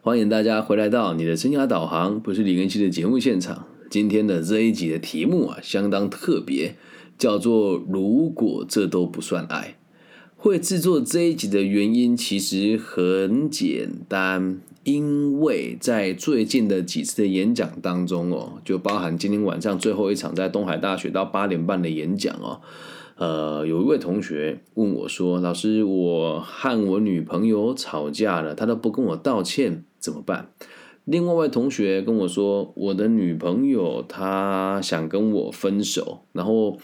欢迎大家回来到你的生涯导航，不是李根熙的节目现场。今天的这一集的题目啊，相当特别，叫做“如果这都不算爱”。会制作这一集的原因其实很简单，因为在最近的几次的演讲当中哦，就包含今天晚上最后一场在东海大学到八点半的演讲哦。呃，有一位同学问我说：“老师，我和我女朋友吵架了，她都不跟我道歉，怎么办？”另外一位同学跟我说：“我的女朋友她想跟我分手，然后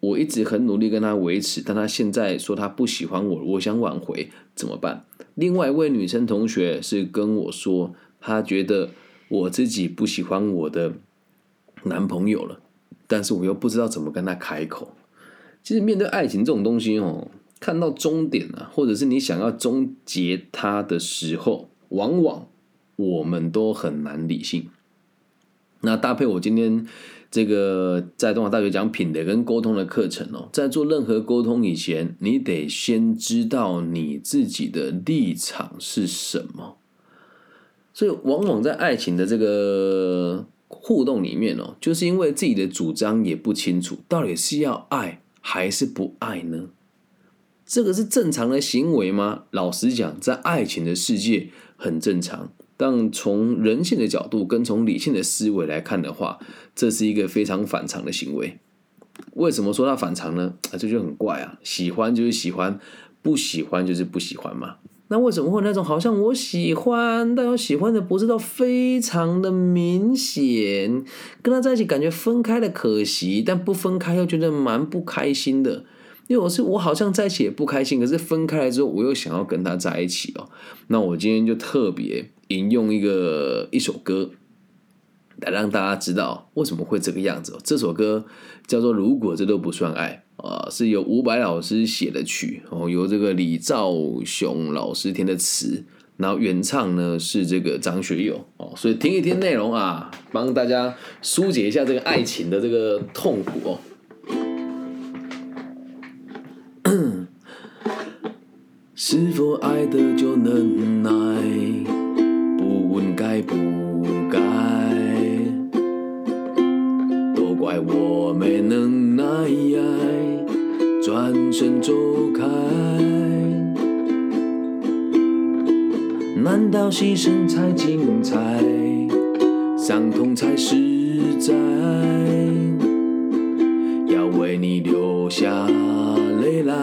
我一直很努力跟她维持，但她现在说她不喜欢我，我想挽回，怎么办？”另外一位女生同学是跟我说：“她觉得我自己不喜欢我的男朋友了，但是我又不知道怎么跟她开口。”其实面对爱情这种东西哦，看到终点啊，或者是你想要终结它的时候，往往我们都很难理性。那搭配我今天这个在东华大学讲品德跟沟通的课程哦，在做任何沟通以前，你得先知道你自己的立场是什么。所以，往往在爱情的这个互动里面哦，就是因为自己的主张也不清楚，到底是要爱。还是不爱呢？这个是正常的行为吗？老实讲，在爱情的世界很正常，但从人性的角度跟从理性的思维来看的话，这是一个非常反常的行为。为什么说它反常呢？啊，这就很怪啊！喜欢就是喜欢，不喜欢就是不喜欢嘛。那为什么会那种好像我喜欢，但又喜欢的不知道非常的明显，跟他在一起感觉分开的可惜，但不分开又觉得蛮不开心的。因为我是我好像在一起也不开心，可是分开了之后我又想要跟他在一起哦。那我今天就特别引用一个一首歌。来让大家知道为什么会这个样子。这首歌叫做《如果这都不算爱》啊，是由伍佰老师写的曲哦，由这个李兆雄老师填的词，然后原唱呢是这个张学友哦，所以听一听内容啊，帮大家疏解一下这个爱情的这个痛苦哦。是否爱的就能耐？能耐，转身走开。难道牺牲才精彩，伤痛才实在？要为你流下泪来，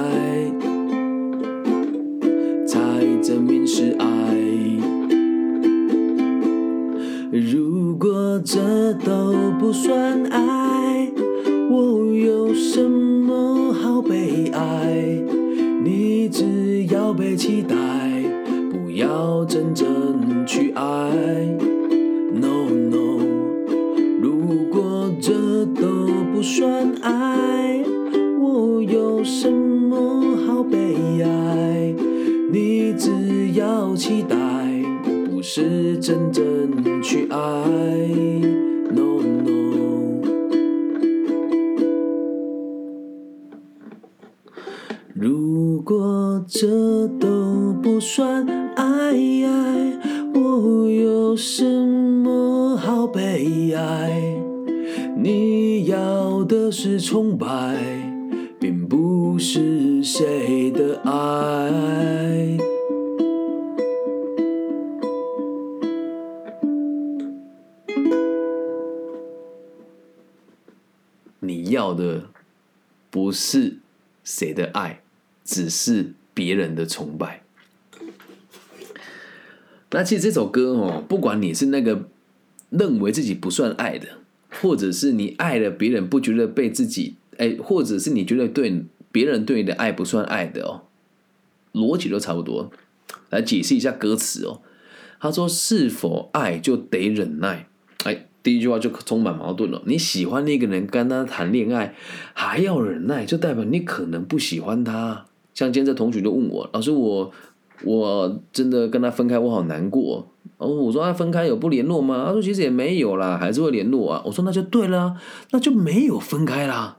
才证明是爱。如果这都不算爱，我有什么好悲哀？你只要被期待，不要真正去爱。No no，如果这都不算爱，我有什么好悲哀？你只要期待。不是真正去爱这都不算爱，我有什么好悲哀？你要的是崇拜，并不是谁的爱。你要的不是谁的爱，只是别人的崇拜。那其实这首歌哦，不管你是那个认为自己不算爱的，或者是你爱了别人不觉得被自己哎，或者是你觉得对别人对你的爱不算爱的哦，逻辑都差不多。来解释一下歌词哦，他说：“是否爱就得忍耐？”哎。第一句话就充满矛盾了。你喜欢那个人，跟他谈恋爱还要忍耐，就代表你可能不喜欢他。像今天这同学就问我，老师，我我真的跟他分开，我好难过。哦，我说他分开有不联络吗？他说其实也没有啦，还是会联络啊。我说那就对了，那就没有分开啦。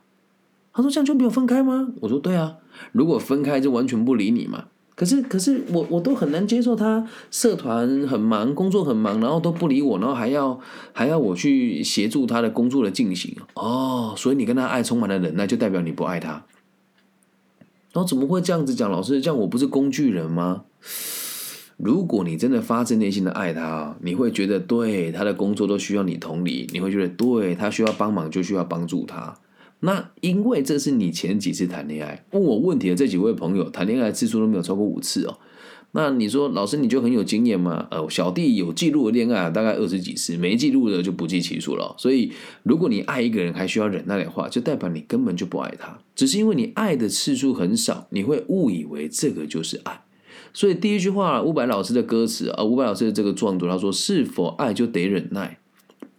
他说这样就没有分开吗？我说对啊，如果分开就完全不理你嘛。可是，可是我我都很难接受他社团很忙，工作很忙，然后都不理我，然后还要还要我去协助他的工作的进行哦。所以你跟他爱充满了忍耐，就代表你不爱他。然后怎么会这样子讲？老师，这样我不是工具人吗？如果你真的发自内心的爱他，你会觉得对他的工作都需要你同理，你会觉得对他需要帮忙就需要帮助他。那因为这是你前几次谈恋爱问我问题的这几位朋友谈恋爱次数都没有超过五次哦。那你说老师你就很有经验吗？呃，小弟有记录的恋爱大概二十几次，没记录的就不计其数了。所以如果你爱一个人还需要忍耐的话，就代表你根本就不爱他，只是因为你爱的次数很少，你会误以为这个就是爱。所以第一句话，伍佰老师的歌词啊，伍佰老师的这个创作，他说是否爱就得忍耐。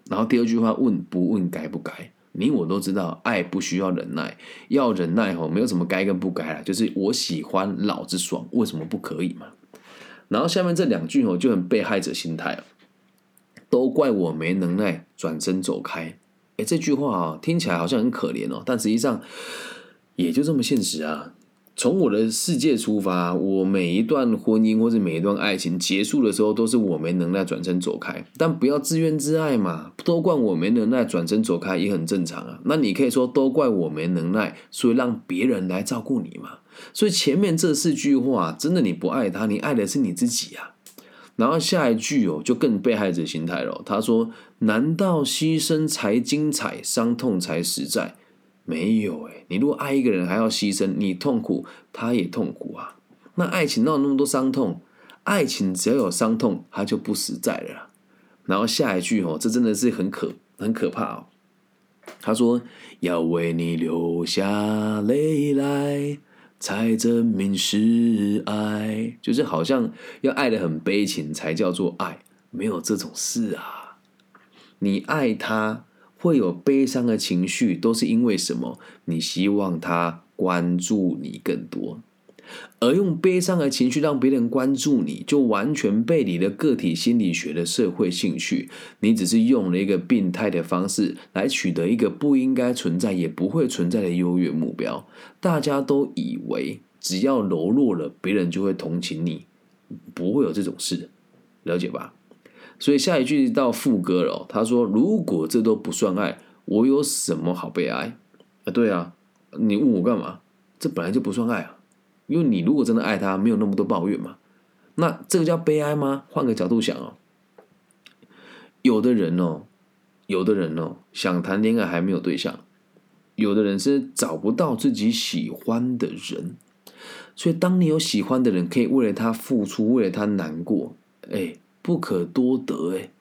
然后第二句话问不问该不该？你我都知道，爱不需要忍耐，要忍耐吼，没有什么该跟不该啦，就是我喜欢，老子爽，为什么不可以嘛？然后下面这两句哦，就很被害者心态哦，都怪我没能耐，转身走开。哎，这句话啊，听起来好像很可怜哦，但实际上也就这么现实啊。从我的世界出发，我每一段婚姻或者每一段爱情结束的时候，都是我没能耐转身走开。但不要自怨自艾嘛，都怪我没能耐转身走开也很正常啊。那你可以说都怪我没能耐，所以让别人来照顾你嘛。所以前面这四句话，真的你不爱他，你爱的是你自己啊。然后下一句哦，就更被害者心态了。他说：“难道牺牲才精彩，伤痛才实在？”没有诶，你如果爱一个人还要牺牲，你痛苦，他也痛苦啊。那爱情哪有那么多伤痛？爱情只要有伤痛，它就不实在了。然后下一句哦，这真的是很可很可怕哦。他说：“要为你流下泪来，才证明是爱。”就是好像要爱的很悲情才叫做爱，没有这种事啊。你爱他。会有悲伤的情绪，都是因为什么？你希望他关注你更多，而用悲伤的情绪让别人关注你，就完全背离了个体心理学的社会兴趣。你只是用了一个病态的方式来取得一个不应该存在也不会存在的优越目标。大家都以为只要柔弱了，别人就会同情你，不会有这种事，了解吧？所以下一句到副歌了，他说：“如果这都不算爱，我有什么好悲哀？”啊，对啊，你问我干嘛？这本来就不算爱啊，因为你如果真的爱他，没有那么多抱怨嘛。那这个叫悲哀吗？换个角度想哦，有的人哦，有的人哦，想谈恋爱还没有对象，有的人是找不到自己喜欢的人，所以当你有喜欢的人，可以为了他付出，为了他难过，哎。不可多得哎，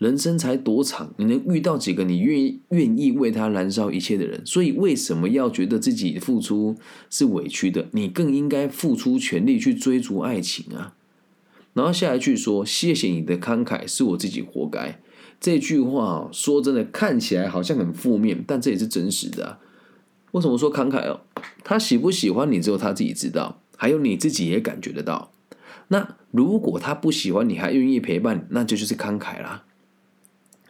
人生才多长，你能遇到几个你愿意愿意为他燃烧一切的人？所以为什么要觉得自己付出是委屈的？你更应该付出全力去追逐爱情啊！然后下一句说：“谢谢你的慷慨，是我自己活该。”这句话说真的看起来好像很负面，但这也是真实的。为什么说慷慨哦？他喜不喜欢你，只有他自己知道，还有你自己也感觉得到。那如果他不喜欢你，还愿意陪伴，那就就是慷慨啦。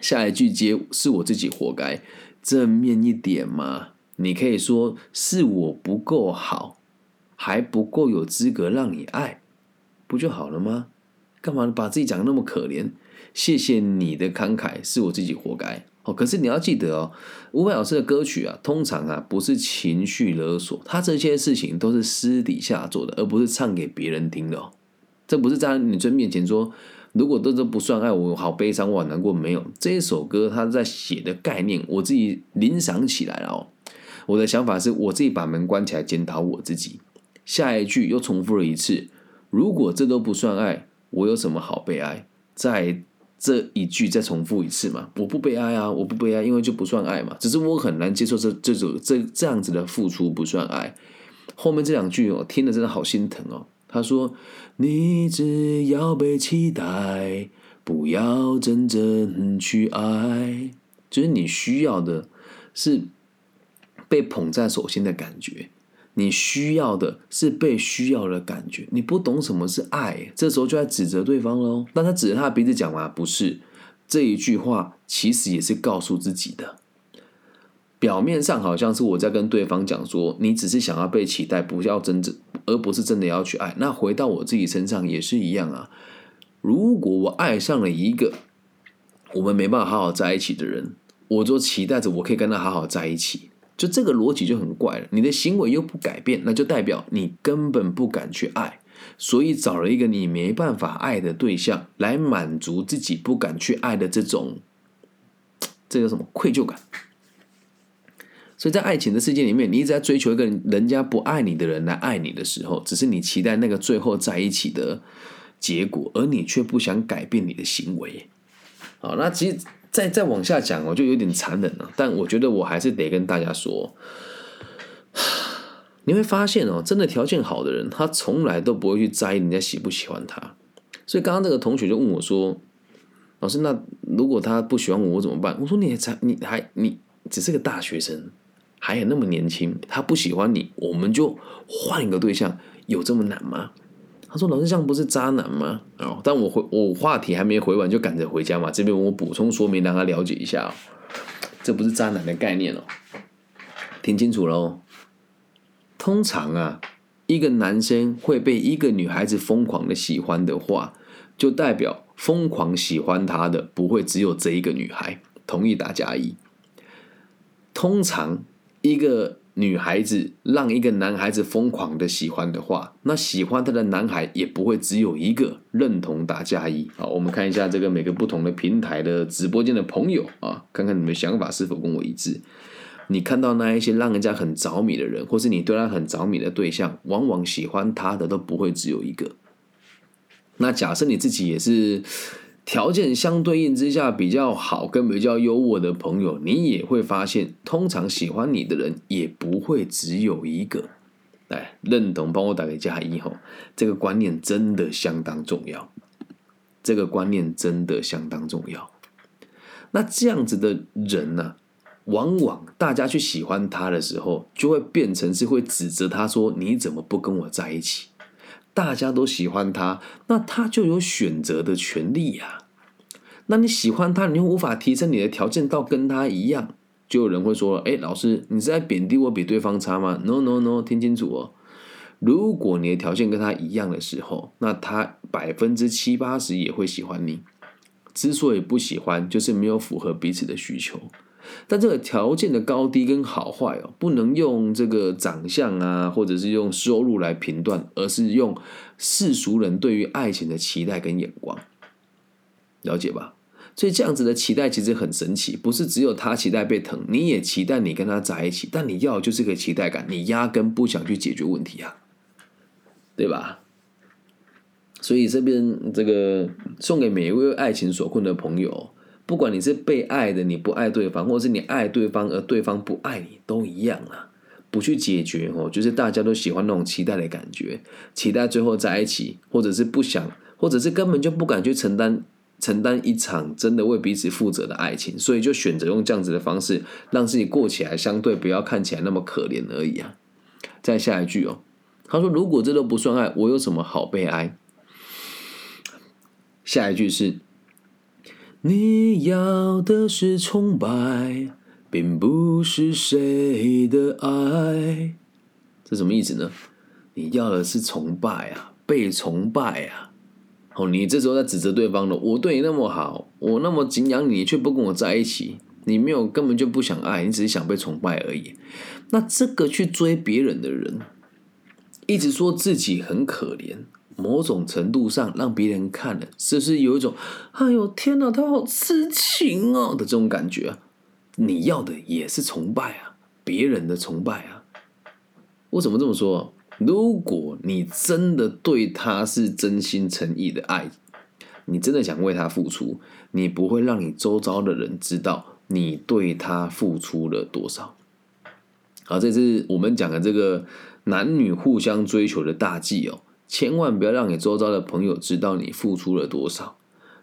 下一句接是我自己活该，正面一点嘛。你可以说是我不够好，还不够有资格让你爱，不就好了吗？干嘛把自己讲的那么可怜？谢谢你的慷慨，是我自己活该。哦，可是你要记得哦，伍佰老师的歌曲啊，通常啊不是情绪勒索，他这些事情都是私底下做的，而不是唱给别人听的哦。这不是在女生面前说，如果这都不算爱，我好悲伤，我好难过。没有这一首歌，他在写的概念，我自己联想起来了哦。我的想法是我自己把门关起来，检讨我自己。下一句又重复了一次，如果这都不算爱，我有什么好悲哀？在这一句再重复一次嘛？我不悲哀啊，我不悲哀，因为就不算爱嘛。只是我很难接受这这种这这样子的付出不算爱。后面这两句哦，听的真的好心疼哦。他说：“你只要被期待，不要真正去爱。就是你需要的是被捧在手心的感觉，你需要的是被需要的感觉。你不懂什么是爱，这时候就在指责对方喽。但他指着他的鼻子讲嘛，不是这一句话，其实也是告诉自己的。表面上好像是我在跟对方讲说，你只是想要被期待，不要真正，而不是真的要去爱。那回到我自己身上也是一样啊。如果我爱上了一个我们没办法好好在一起的人，我就期待着我可以跟他好好在一起，就这个逻辑就很怪了。你的行为又不改变，那就代表你根本不敢去爱，所以找了一个你没办法爱的对象来满足自己不敢去爱的这种，这叫什么愧疚感。所以在爱情的世界里面，你一直在追求一个人家不爱你的人来爱你的时候，只是你期待那个最后在一起的结果，而你却不想改变你的行为。好，那其实再再往下讲，我就有点残忍了。但我觉得我还是得跟大家说，你会发现哦，真的条件好的人，他从来都不会去在意人家喜不喜欢他。所以刚刚这个同学就问我说：“老师，那如果他不喜欢我，我怎么办？”我说：“你才你还你只是个大学生。”还有那么年轻，他不喜欢你，我们就换一个对象，有这么难吗？他说：“老师，这样不是渣男吗？”哦，但我回我话题还没回完，就赶着回家嘛。这边我补充说明，让他了解一下，这不是渣男的概念哦。听清楚喽。通常啊，一个男生会被一个女孩子疯狂的喜欢的话，就代表疯狂喜欢他的不会只有这一个女孩。同意打加一。通常。一个女孩子让一个男孩子疯狂的喜欢的话，那喜欢她的男孩也不会只有一个。认同打加一。好，我们看一下这个每个不同的平台的直播间的朋友啊，看看你们想法是否跟我一致。你看到那一些让人家很着迷的人，或是你对他很着迷的对象，往往喜欢他的都不会只有一个。那假设你自己也是。条件相对应之下比较好跟比较优渥的朋友，你也会发现，通常喜欢你的人也不会只有一个。来认同，帮我打个加一吼，这个观念真的相当重要。这个观念真的相当重要。那这样子的人呢，往往大家去喜欢他的时候，就会变成是会指责他说：“你怎么不跟我在一起？”大家都喜欢他，那他就有选择的权利呀。那你喜欢他，你又无法提升你的条件到跟他一样，就有人会说：“哎，老师，你是在贬低我比对方差吗？”No No No，听清楚哦。如果你的条件跟他一样的时候，那他百分之七八十也会喜欢你。之所以不喜欢，就是没有符合彼此的需求。但这个条件的高低跟好坏哦，不能用这个长相啊，或者是用收入来评断，而是用世俗人对于爱情的期待跟眼光，了解吧？所以这样子的期待其实很神奇，不是只有他期待被疼，你也期待你跟他在一起，但你要就是个期待感，你压根不想去解决问题啊，对吧？所以这边这个送给每一位爱情所困的朋友。不管你是被爱的，你不爱对方，或者是你爱对方而对方不爱你，都一样啊。不去解决哦，就是大家都喜欢那种期待的感觉，期待最后在一起，或者是不想，或者是根本就不敢去承担承担一场真的为彼此负责的爱情，所以就选择用这样子的方式让自己过起来，相对不要看起来那么可怜而已啊。再下一句哦，他说：“如果这都不算爱，我有什么好悲哀？”下一句是。你要的是崇拜，并不是谁的爱。这什么意思呢？你要的是崇拜啊，被崇拜啊。哦，你这时候在指责对方了。我对你那么好，我那么敬仰你，却不跟我在一起。你没有，根本就不想爱，你只是想被崇拜而已。那这个去追别人的人，一直说自己很可怜。某种程度上，让别人看了，是不是有一种“哎呦天哪，他好痴情哦”的这种感觉？你要的也是崇拜啊，别人的崇拜啊。我怎么这么说？如果你真的对他是真心诚意的爱，你真的想为他付出，你不会让你周遭的人知道你对他付出了多少。好，这是我们讲的这个男女互相追求的大忌哦。千万不要让你周遭的朋友知道你付出了多少。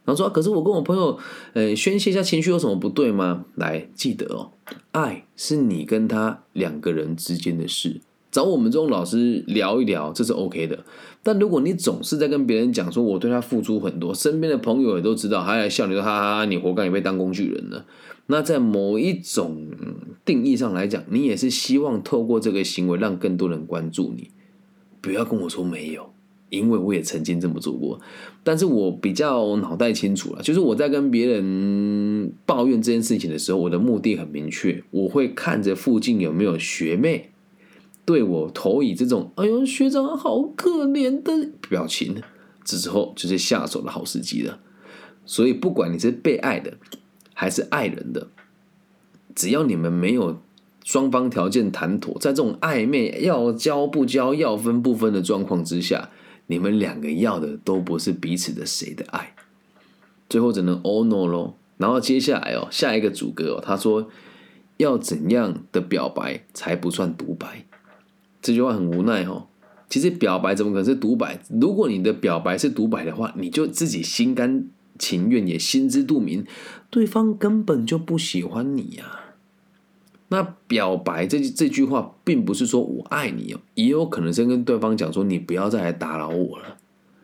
然后说：“可是我跟我朋友，呃，宣泄一下情绪有什么不对吗？”来，记得哦，爱是你跟他两个人之间的事，找我们这种老师聊一聊，这是 OK 的。但如果你总是在跟别人讲说我对他付出很多，身边的朋友也都知道，还来笑你说哈哈哈，你活该你被当工具人了。那在某一种定义上来讲，你也是希望透过这个行为让更多人关注你。不要跟我说没有，因为我也曾经这么做过。但是我比较脑袋清楚了，就是我在跟别人抱怨这件事情的时候，我的目的很明确，我会看着附近有没有学妹对我投以这种“哎呦，学长好可怜”的表情，这时候就是下手的好时机了。所以，不管你是被爱的还是爱人的，只要你们没有。双方条件谈妥，在这种暧昧要交不交、要分不分的状况之下，你们两个要的都不是彼此的谁的爱，最后只能 all no 咯。然后接下来哦，下一个主歌哦，他说要怎样的表白才不算独白？这句话很无奈哦。其实表白怎么可能是独白？如果你的表白是独白的话，你就自己心甘情愿，也心知肚明，对方根本就不喜欢你呀。那表白这这句话，并不是说我爱你哦，也有可能是跟对方讲说你不要再来打扰我了，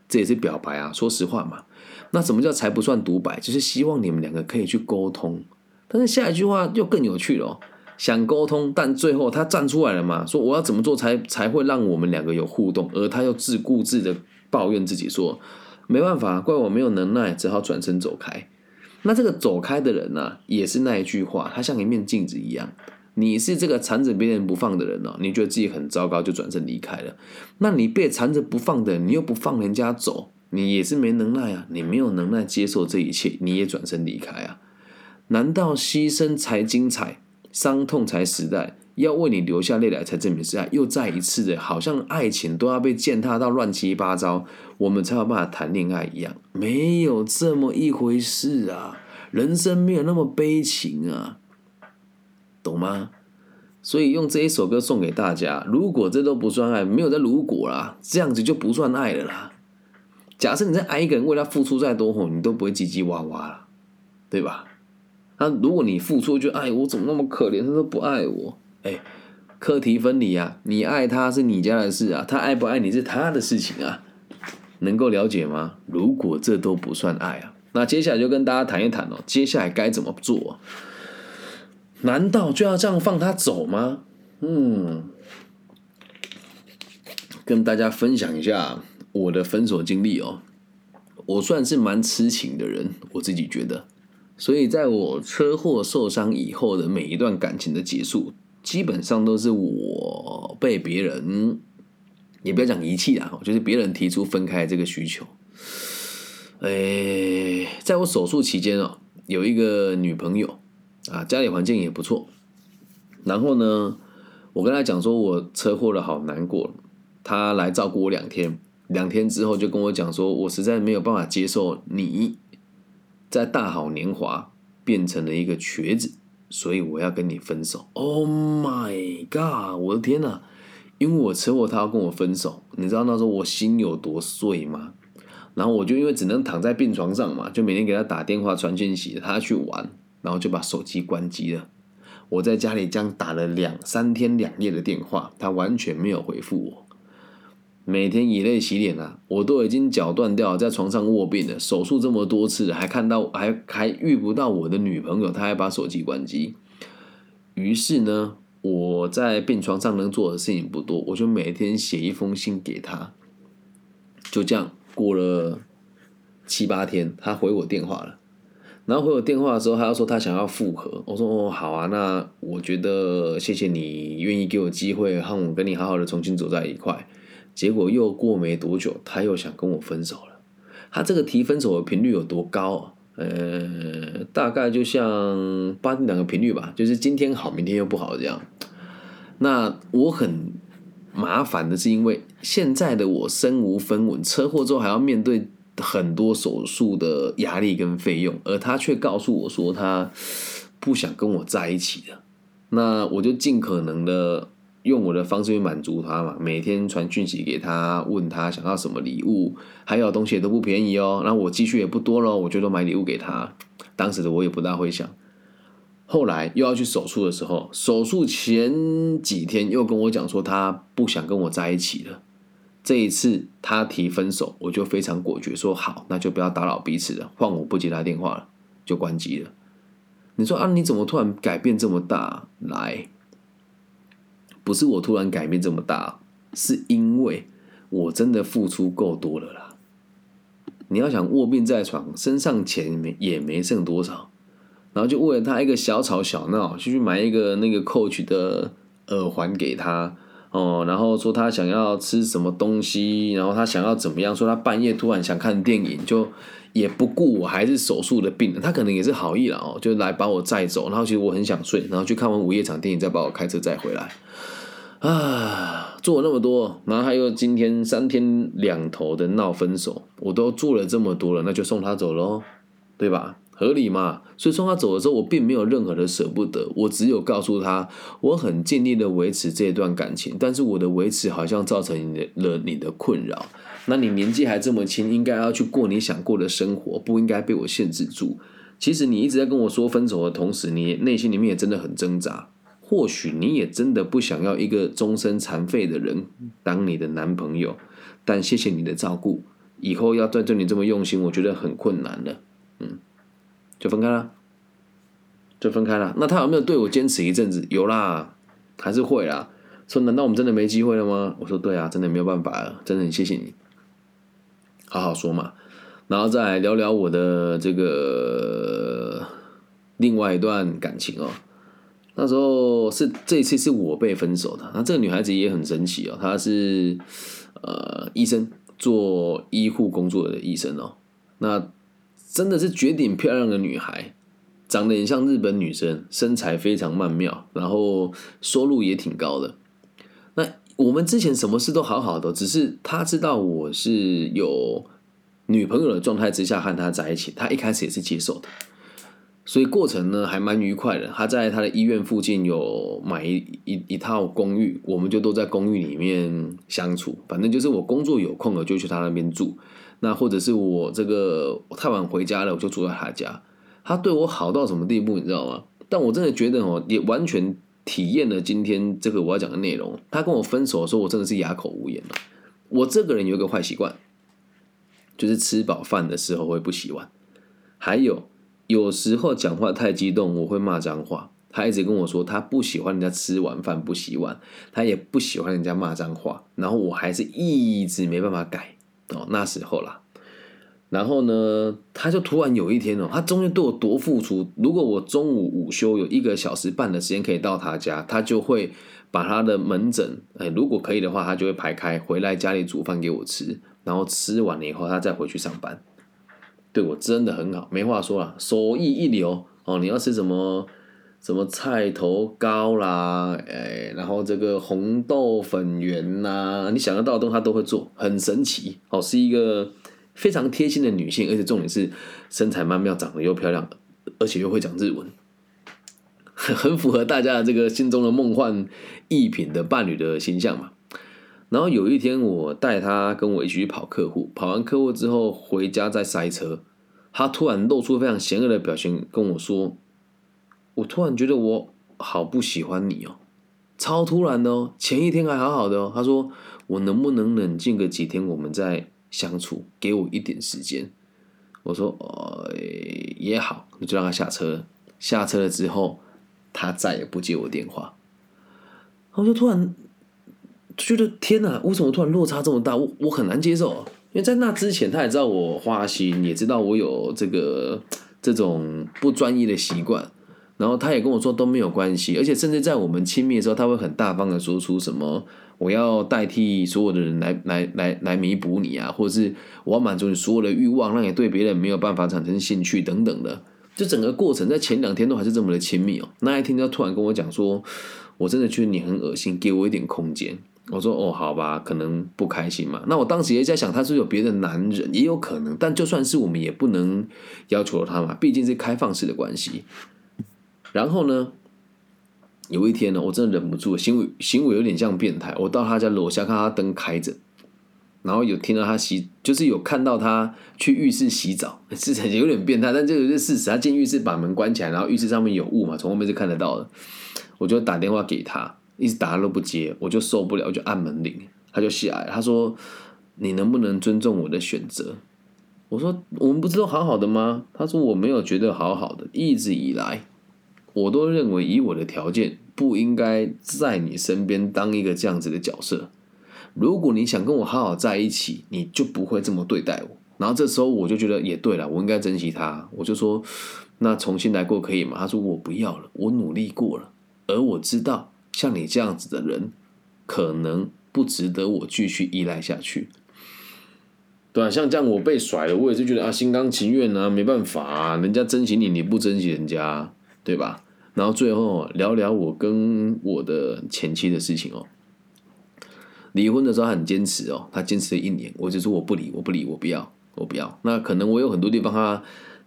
这也是表白啊。说实话嘛，那什么叫才不算独白？就是希望你们两个可以去沟通。但是下一句话又更有趣了哦，想沟通，但最后他站出来了嘛，说我要怎么做才才会让我们两个有互动，而他又自顾自的抱怨自己说没办法，怪我没有能耐，只好转身走开。那这个走开的人呢，也是那一句话，他像一面镜子一样。你是这个缠着别人不放的人哦，你觉得自己很糟糕，就转身离开了。那你被缠着不放的，你又不放人家走，你也是没能耐啊。你没有能耐接受这一切，你也转身离开啊？难道牺牲才精彩，伤痛才时代？要为你流下泪来才证明是爱？又再一次的，好像爱情都要被践踏到乱七八糟，我们才有办法谈恋爱一样？没有这么一回事啊！人生没有那么悲情啊！懂吗？所以用这一首歌送给大家。如果这都不算爱，没有这如果啦，这样子就不算爱了啦。假设你在爱一个人，为他付出再多吼，你都不会唧唧哇哇了，对吧？那如果你付出就爱我，怎么那么可怜？他都不爱我，哎，课题分离啊！你爱他是你家的事啊，他爱不爱你是他的事情啊，能够了解吗？如果这都不算爱啊，那接下来就跟大家谈一谈哦，接下来该怎么做？难道就要这样放他走吗？嗯，跟大家分享一下我的分手经历哦。我算是蛮痴情的人，我自己觉得。所以在我车祸受伤以后的每一段感情的结束，基本上都是我被别人，也不要讲遗弃啦，就是别人提出分开这个需求。诶，在我手术期间哦，有一个女朋友。啊，家里环境也不错。然后呢，我跟她讲说，我车祸了，好难过。她来照顾我两天，两天之后就跟我讲说，我实在没有办法接受你在大好年华变成了一个瘸子，所以我要跟你分手。Oh my god！我的天哪！因为我车祸，他要跟我分手，你知道那时候我心有多碎吗？然后我就因为只能躺在病床上嘛，就每天给他打电话传讯息，他去玩。然后就把手机关机了。我在家里将打了两三天两夜的电话，他完全没有回复我。每天以泪洗脸啊，我都已经脚断掉，在床上卧病了。手术这么多次，还看到还还遇不到我的女朋友，她还把手机关机。于是呢，我在病床上能做的事情不多，我就每天写一封信给他。就这样过了七八天，他回我电话了。然后回我电话的时候，他要说他想要复合。我说哦好啊，那我觉得谢谢你愿意给我机会，让我跟你好好的重新走在一块。结果又过没多久，他又想跟我分手了。他这个提分手的频率有多高啊？呃，大概就像八两个频率吧，就是今天好，明天又不好这样。那我很麻烦的是，因为现在的我身无分文，车祸之后还要面对。很多手术的压力跟费用，而他却告诉我说他不想跟我在一起了，那我就尽可能的用我的方式去满足他嘛，每天传讯息给他，问他想要什么礼物，还有东西都不便宜哦，那我积蓄也不多了，我就都买礼物给他。当时的我也不大会想，后来又要去手术的时候，手术前几天又跟我讲说他不想跟我在一起了。这一次他提分手，我就非常果决说好，那就不要打扰彼此了，换我不接他电话了，就关机了。你说啊，你怎么突然改变这么大？来，不是我突然改变这么大，是因为我真的付出够多了啦。你要想卧病在床，身上钱没也没剩多少。然后就为了他一个小吵小闹，就去买一个那个 Coach 的耳环给他哦，然后说他想要吃什么东西，然后他想要怎么样，说他半夜突然想看电影，就也不顾我还是手术的病人，他可能也是好意了哦，就来把我载走。然后其实我很想睡，然后去看完午夜场电影，再把我开车载回来。啊，做了那么多，然后他又今天三天两头的闹分手，我都做了这么多了，那就送他走喽，对吧？合理嘛？所以送他走的时候，我并没有任何的舍不得，我只有告诉他，我很尽力的维持这段感情，但是我的维持好像造成了你的困扰。那你年纪还这么轻，应该要去过你想过的生活，不应该被我限制住。其实你一直在跟我说分手的同时，你内心里面也真的很挣扎。或许你也真的不想要一个终身残废的人当你的男朋友，但谢谢你的照顾，以后要再对你这么用心，我觉得很困难了。嗯。就分开了，就分开了。那他有没有对我坚持一阵子？有啦，还是会啦。说难道我们真的没机会了吗？我说对啊，真的没有办法了，真的很谢谢你。好好说嘛，然后再聊聊我的这个另外一段感情哦。那时候是这一次是我被分手的。那这个女孩子也很神奇哦，她是呃医生，做医护工作的医生哦。那真的是绝顶漂亮的女孩，长得很像日本女生，身材非常曼妙，然后收入也挺高的。那我们之前什么事都好好的，只是她知道我是有女朋友的状态之下和她在一起，她一开始也是接受的，所以过程呢还蛮愉快的。他在他的医院附近有买一一一套公寓，我们就都在公寓里面相处。反正就是我工作有空了就去他那边住。那或者是我这个太晚回家了，我就住在他家。他对我好到什么地步，你知道吗？但我真的觉得哦，也完全体验了今天这个我要讲的内容。他跟我分手的时候，我真的是哑口无言了。我这个人有一个坏习惯，就是吃饱饭的时候会不洗碗。还有有时候讲话太激动，我会骂脏话。他一直跟我说，他不喜欢人家吃完饭不洗碗，他也不喜欢人家骂脏话。然后我还是一直没办法改。哦，那时候啦，然后呢，他就突然有一天哦，他中间对我多付出。如果我中午午休有一个小时半的时间可以到他家，他就会把他的门诊，哎，如果可以的话，他就会排开回来家里煮饭给我吃，然后吃完了以后，他再回去上班。对我真的很好，没话说了，手艺一流哦。你要吃什么？什么菜头糕啦，哎，然后这个红豆粉圆呐，你想得到的东西他都会做，很神奇哦，是一个非常贴心的女性，而且重点是身材曼妙，长得又漂亮，而且又会讲日文，很符合大家的这个心中的梦幻一品的伴侣的形象嘛。然后有一天我带她跟我一起去跑客户，跑完客户之后回家再塞车，她突然露出非常嫌恶的表情跟我说。我突然觉得我好不喜欢你哦，超突然的哦，前一天还好好的哦。他说我能不能冷静个几天，我们再相处，给我一点时间。我说呃也好，那就让他下车。下车了之后，他再也不接我电话。我就突然觉得天哪，为什么突然落差这么大？我我很难接受，因为在那之前他也知道我花心，也知道我有这个这种不专一的习惯。然后他也跟我说都没有关系，而且甚至在我们亲密的时候，他会很大方的说出什么我要代替所有的人来来来来弥补你啊，或者是我要满足你所有的欲望，让你对别人没有办法产生兴趣等等的。就整个过程在前两天都还是这么的亲密哦，那一天就突然跟我讲说，我真的觉得你很恶心，给我一点空间。我说哦，好吧，可能不开心嘛。那我当时也在想，他是有别的男人，也有可能，但就算是我们也不能要求他嘛，毕竟是开放式的关系。然后呢，有一天呢，我真的忍不住，行为行为有点像变态。我到他家楼下看他灯开着，然后有听到他洗，就是有看到他去浴室洗澡，是有点变态，但这个是事实。他进浴室把门关起来，然后浴室上面有雾嘛，从后面是看得到的。我就打电话给他，一直打他都不接，我就受不了，就按门铃，他就下来，他说：“你能不能尊重我的选择？”我说：“我们不是都好好的吗？”他说：“我没有觉得好好的，一直以来我都认为以我的条件不应该在你身边当一个这样子的角色。如果你想跟我好好在一起，你就不会这么对待我。”然后这时候我就觉得也对了，我应该珍惜他。我就说：“那重新来过可以吗？”他说：“我不要了，我努力过了。”而我知道，像你这样子的人，可能不值得我继续依赖下去，对啊，像这样我被甩了，我也是觉得啊，心甘情愿啊，没办法啊，人家珍惜你，你不珍惜人家，对吧？然后最后聊聊我跟我的前妻的事情哦。离婚的时候很坚持哦，他坚持了一年，我就说我不离，我不离，我不要，我不要。那可能我有很多地方他。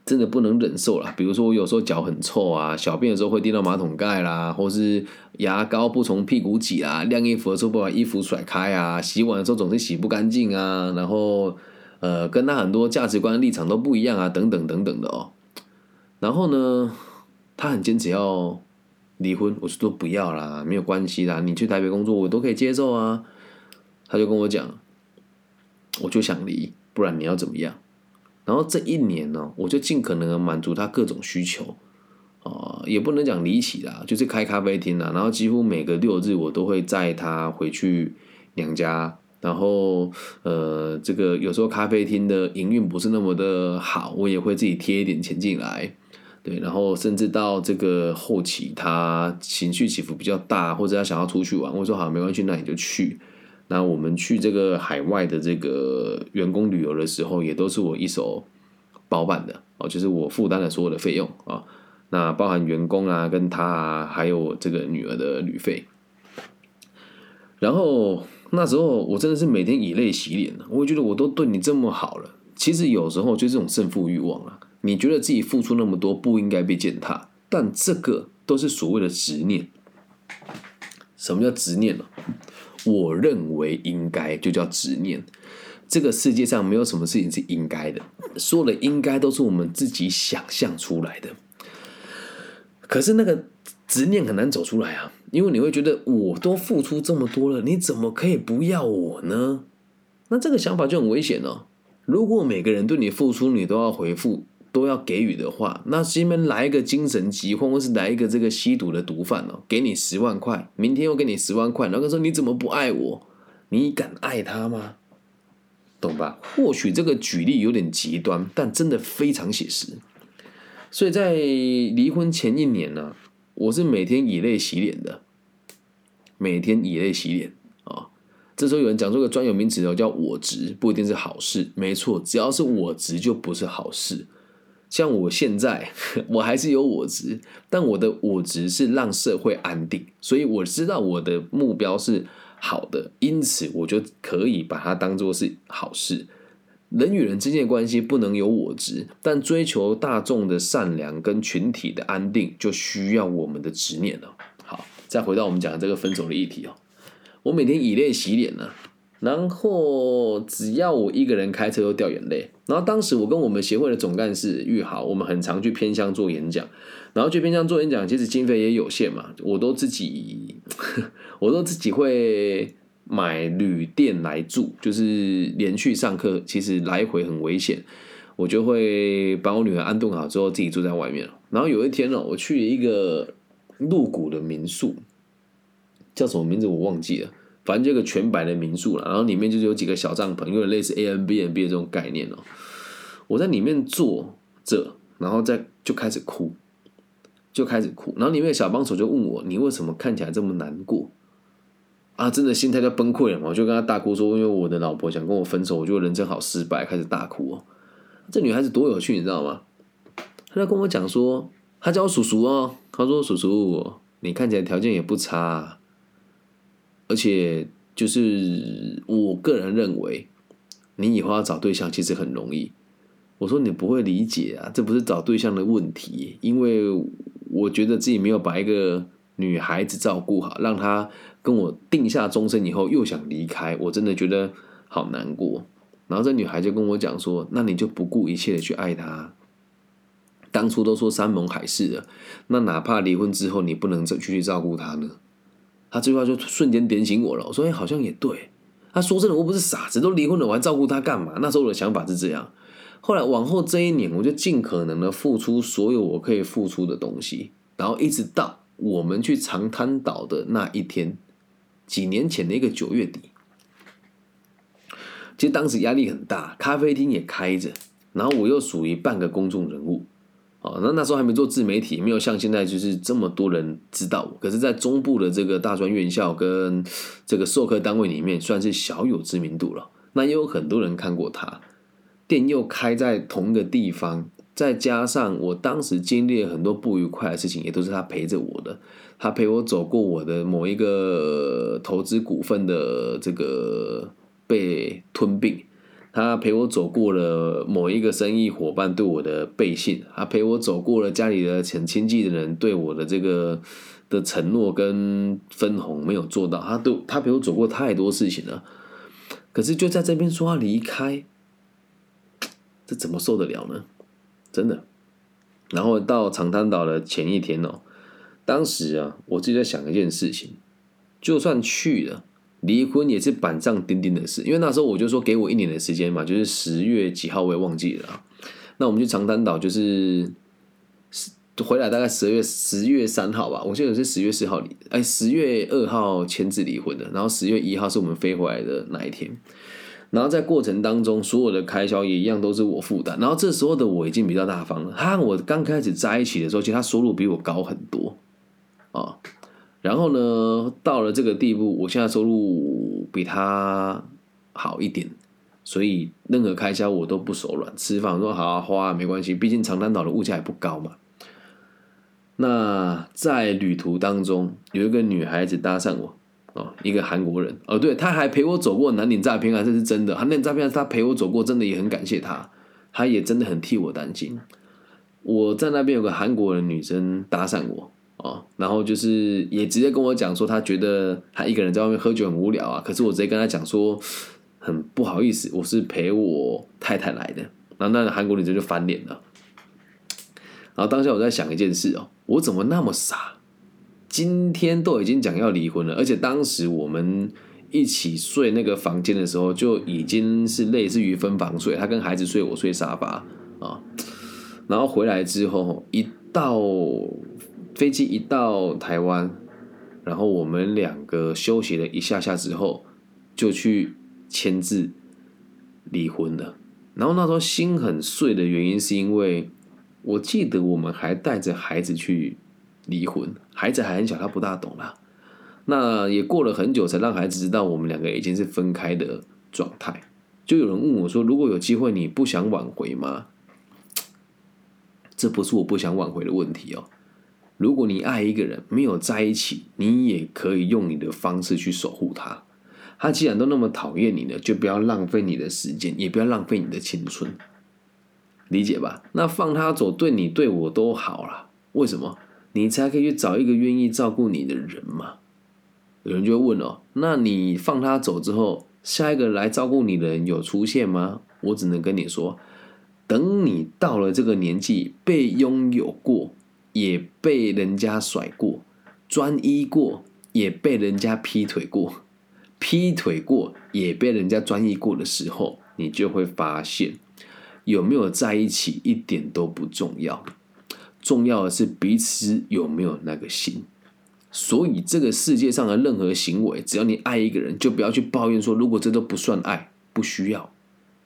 真的不能忍受了，比如说我有时候脚很臭啊，小便的时候会滴到马桶盖啦，或是牙膏不从屁股挤啊，晾衣服的时候不把衣服甩开啊，洗碗的时候总是洗不干净啊，然后呃跟他很多价值观立场都不一样啊，等等等等的哦。然后呢，他很坚持要离婚，我说不要啦，没有关系啦，你去台北工作我都可以接受啊。他就跟我讲，我就想离，不然你要怎么样？然后这一年呢，我就尽可能的满足他各种需求，啊，也不能讲离奇啦，就是开咖啡厅啦，然后几乎每个六日我都会载他回去娘家，然后呃，这个有时候咖啡厅的营运不是那么的好，我也会自己贴一点钱进来，对，然后甚至到这个后期他情绪起伏比较大，或者他想要出去玩，我说好没关系，那你就去。那我们去这个海外的这个员工旅游的时候，也都是我一手包办的哦，就是我负担了所有的费用啊。那包含员工啊，跟他啊，还有这个女儿的旅费。然后那时候我真的是每天以泪洗脸我我觉得我都对你这么好了，其实有时候就这种胜负欲望啊，你觉得自己付出那么多不应该被践踏，但这个都是所谓的执念。什么叫执念呢？我认为应该就叫执念。这个世界上没有什么事情是应该的，说的应该都是我们自己想象出来的。可是那个执念很难走出来啊，因为你会觉得我都付出这么多了，你怎么可以不要我呢？那这个想法就很危险哦。如果每个人对你付出，你都要回复。都要给予的话，那西门来一个精神疾患，或是来一个这个吸毒的毒贩哦，给你十万块，明天又给你十万块，然后说你怎么不爱我？你敢爱他吗？懂吧？或许这个举例有点极端，但真的非常写实。所以在离婚前一年呢，我是每天以泪洗脸的，每天以泪洗脸啊。这时候有人讲出个专有名词哦，叫我执，不一定是好事。没错，只要是我执，就不是好事。像我现在，我还是有我值，但我的我值是让社会安定，所以我知道我的目标是好的，因此我就可以把它当做是好事。人与人之间的关系不能有我执，但追求大众的善良跟群体的安定，就需要我们的执念了。好，再回到我们讲的这个分手的议题哦，我每天以泪洗脸呢。然后只要我一个人开车都掉眼泪。然后当时我跟我们协会的总干事玉豪，我们很常去偏乡做演讲。然后去偏乡做演讲，其实经费也有限嘛，我都自己，我都自己会买旅店来住，就是连续上课，其实来回很危险。我就会把我女儿安顿好之后，自己住在外面。然后有一天呢，我去一个鹿谷的民宿，叫什么名字我忘记了。反正这个全白的民宿了，然后里面就是有几个小帐篷，有点类似 A N B N B 的这种概念哦。我在里面坐着，然后再就开始哭，就开始哭。然后里面的小帮手就问我：“你为什么看起来这么难过？”啊，真的心态就崩溃了嘛！我就跟他大哭说：“因为我的老婆想跟我分手，我觉得人生好失败。”开始大哭哦。这女孩子多有趣，你知道吗？她在跟我讲说：“她叫我叔叔哦。”她说：“叔叔，你看起来条件也不差。”而且，就是我个人认为，你以后要找对象其实很容易。我说你不会理解啊，这不是找对象的问题，因为我觉得自己没有把一个女孩子照顾好，让她跟我定下终身以后又想离开，我真的觉得好难过。然后这女孩就跟我讲说：“那你就不顾一切的去爱她。当初都说山盟海誓了，那哪怕离婚之后你不能再继续照顾她呢？”他这句话就瞬间点醒我了。我说：“哎，好像也对。”他说：“真的，我不是傻子，都离婚了，我还照顾他干嘛？”那时候我的想法是这样。后来往后这一年，我就尽可能的付出所有我可以付出的东西，然后一直到我们去长滩岛的那一天，几年前的一个九月底。其实当时压力很大，咖啡厅也开着，然后我又属于半个公众人物，哦，那那时候还没做自媒体，没有像现在就是这么多人知道我。可是，在中部的这个大专院校跟这个授课单位里面，算是小有知名度了。那也有很多人看过他，店又开在同一个地方，再加上我当时经历了很多不愉快的事情，也都是他陪着我的，他陪我走过我的某一个投资股份的这个。被吞并，他陪我走过了某一个生意伙伴对我的背信，他陪我走过了家里的很亲近的人对我的这个的承诺跟分红没有做到，他都他陪我走过太多事情了，可是就在这边说要离开，这怎么受得了呢？真的。然后到长滩岛的前一天哦，当时啊，我自己在想一件事情，就算去了。离婚也是板上钉钉的事，因为那时候我就说给我一年的时间嘛，就是十月几号我也忘记了。那我们去长滩岛就是回来大概十月十月三号吧，我记得是十月四号离，哎，十月二号签字离婚的，然后十月一号是我们飞回来的那一天。然后在过程当中，所有的开销也一样都是我负担。然后这时候的我已经比较大方了，他我刚开始在一起的时候，其实他收入比我高很多啊。然后呢，到了这个地步，我现在收入比他好一点，所以任何开销我都不手软。吃饭说好啊花没关系，毕竟长滩岛的物价也不高嘛。那在旅途当中，有一个女孩子搭讪我，哦，一个韩国人，哦，对，她还陪我走过南岭诈骗案，这是真的。南岭诈骗案他陪我走过，真的也很感谢她，她也真的很替我担心。我在那边有个韩国的女生搭讪我。然后就是也直接跟我讲说，他觉得他一个人在外面喝酒很无聊啊。可是我直接跟他讲说，很不好意思，我是陪我太太来的。然后那韩国女生就翻脸了。然后当下我在想一件事哦，我怎么那么傻？今天都已经讲要离婚了，而且当时我们一起睡那个房间的时候，就已经是类似于分房睡，他跟孩子睡，我睡沙发啊。然后回来之后，一到。飞机一到台湾，然后我们两个休息了一下下之后，就去签字离婚了。然后那时候心很碎的原因，是因为我记得我们还带着孩子去离婚，孩子还很小，他不大懂啦。那也过了很久，才让孩子知道我们两个已经是分开的状态。就有人问我说：“如果有机会，你不想挽回吗？”这不是我不想挽回的问题哦。如果你爱一个人没有在一起，你也可以用你的方式去守护他。他既然都那么讨厌你了，就不要浪费你的时间，也不要浪费你的青春，理解吧？那放他走，对你对我都好了。为什么？你才可以去找一个愿意照顾你的人嘛。有人就会问哦，那你放他走之后，下一个来照顾你的人有出现吗？我只能跟你说，等你到了这个年纪，被拥有过。也被人家甩过，专一过，也被人家劈腿过，劈腿过也被人家专一过的时候，你就会发现，有没有在一起一点都不重要，重要的是彼此有没有那个心。所以这个世界上的任何行为，只要你爱一个人，就不要去抱怨说，如果这都不算爱，不需要。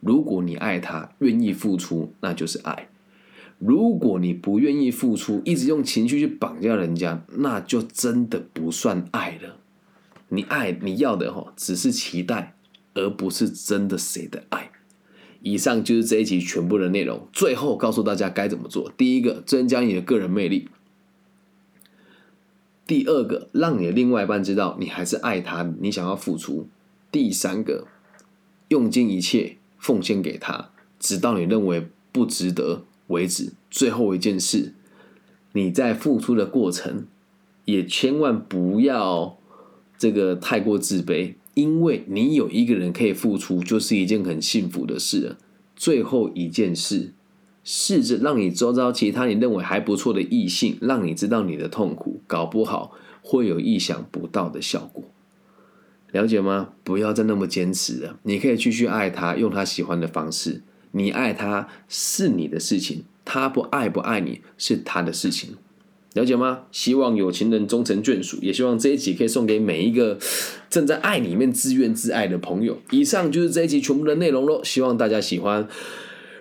如果你爱他，愿意付出，那就是爱。如果你不愿意付出，一直用情绪去绑架人家，那就真的不算爱了。你爱你要的哈，只是期待，而不是真的谁的爱。以上就是这一集全部的内容。最后告诉大家该怎么做：第一个，增加你的个人魅力；第二个，让你的另外一半知道你还是爱他，你想要付出；第三个，用尽一切奉献给他，直到你认为不值得。为止，最后一件事，你在付出的过程，也千万不要这个太过自卑，因为你有一个人可以付出，就是一件很幸福的事了。最后一件事，试着让你周遭其他你认为还不错的异性，让你知道你的痛苦，搞不好会有意想不到的效果。了解吗？不要再那么坚持了，你可以继续爱他，用他喜欢的方式。你爱他是你的事情，他不爱不爱你是他的事情。了解吗？希望有情人终成眷属，也希望这一集可以送给每一个正在爱里面自怨自艾的朋友。以上就是这一集全部的内容喽，希望大家喜欢。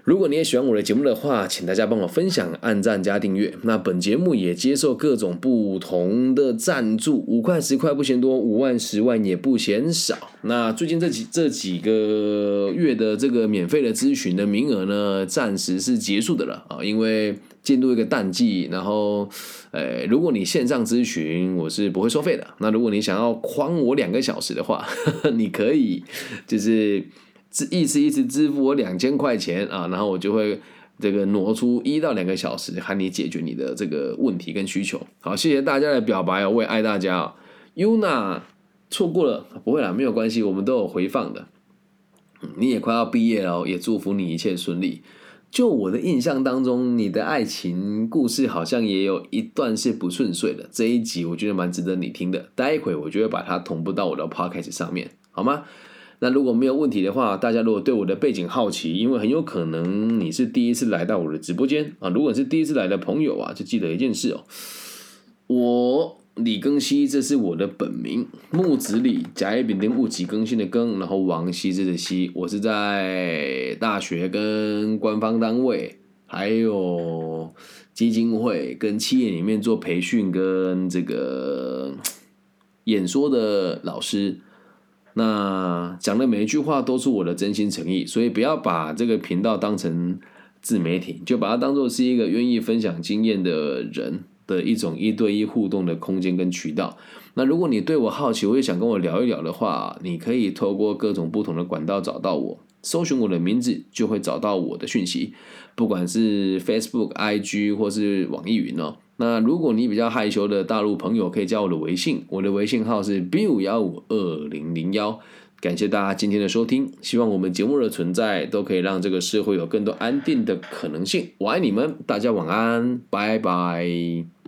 如果你也喜欢我的节目的话，请大家帮我分享、按赞加订阅。那本节目也接受各种不同的赞助，五块十块不嫌多，五万十万也不嫌少。那最近这几这几个月的这个免费的咨询的名额呢，暂时是结束的了啊，因为进入一个淡季。然后，呃，如果你线上咨询，我是不会收费的。那如果你想要框我两个小时的话，你可以就是。支一次一次支付我两千块钱啊，然后我就会这个挪出一到两个小时，喊你解决你的这个问题跟需求。好，谢谢大家的表白哦，我也爱大家哦。Yuna 错过了，不会啦，没有关系，我们都有回放的。你也快要毕业了，也祝福你一切顺利。就我的印象当中，你的爱情故事好像也有一段是不顺遂的。这一集我觉得蛮值得你听的，待会我就会把它同步到我的 podcast 上面，好吗？那如果没有问题的话，大家如果对我的背景好奇，因为很有可能你是第一次来到我的直播间啊。如果是第一次来的朋友啊，就记得一件事哦，我李庚希，这是我的本名，木子李，甲乙丙丁戊己庚辛的庚，然后王羲之的羲。我是在大学跟官方单位，还有基金会跟企业里面做培训跟这个演说的老师。那讲的每一句话都是我的真心诚意，所以不要把这个频道当成自媒体，就把它当做是一个愿意分享经验的人的一种一对一互动的空间跟渠道。那如果你对我好奇，我也想跟我聊一聊的话，你可以透过各种不同的管道找到我，搜寻我的名字就会找到我的讯息，不管是 Facebook、IG 或是网易云哦。那如果你比较害羞的大陆朋友，可以加我的微信，我的微信号是 biu 幺五二零零幺。感谢大家今天的收听，希望我们节目的存在都可以让这个社会有更多安定的可能性。我爱你们，大家晚安，拜拜。